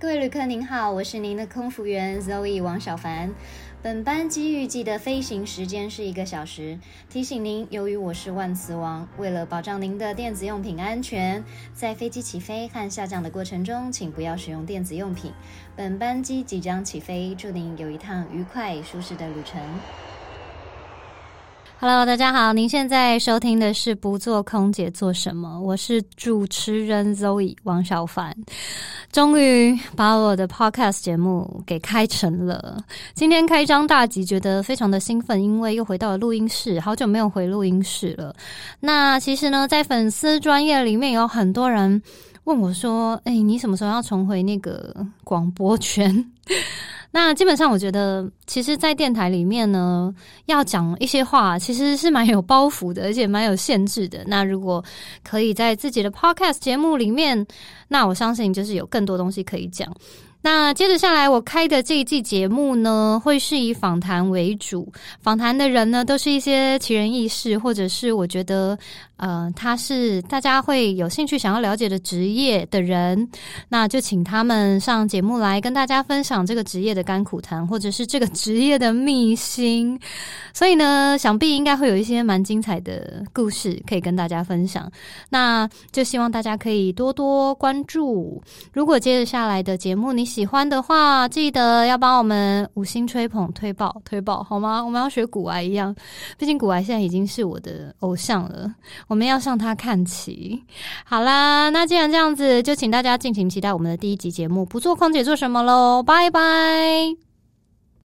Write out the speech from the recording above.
各位旅客您好，我是您的空服员 Zoe 王小凡。本班机预计的飞行时间是一个小时。提醒您，由于我是万磁王，为了保障您的电子用品安全，在飞机起飞和下降的过程中，请不要使用电子用品。本班机即将起飞，祝您有一趟愉快舒适的旅程。Hello，大家好，您现在收听的是《不做空姐做什么》，我是主持人 Zoe 王小凡，终于把我的 Podcast 节目给开成了。今天开张大吉，觉得非常的兴奋，因为又回到了录音室，好久没有回录音室了。那其实呢，在粉丝专业里面有很多人问我说：“哎，你什么时候要重回那个广播圈？” 那基本上，我觉得，其实，在电台里面呢，要讲一些话，其实是蛮有包袱的，而且蛮有限制的。那如果可以在自己的 Podcast 节目里面，那我相信就是有更多东西可以讲。那接着下来，我开的这一季节目呢，会是以访谈为主，访谈的人呢，都是一些奇人异事，或者是我觉得。呃，他是大家会有兴趣想要了解的职业的人，那就请他们上节目来跟大家分享这个职业的甘苦谈，或者是这个职业的秘辛。所以呢，想必应该会有一些蛮精彩的故事可以跟大家分享。那就希望大家可以多多关注。如果接着下来的节目你喜欢的话，记得要帮我们五星吹捧、推爆、推爆，好吗？我们要学古癌一样，毕竟古癌现在已经是我的偶像了。我们要向他看齐。好啦，那既然这样子，就请大家敬请期待我们的第一集节目。不做空姐做什么喽？拜拜。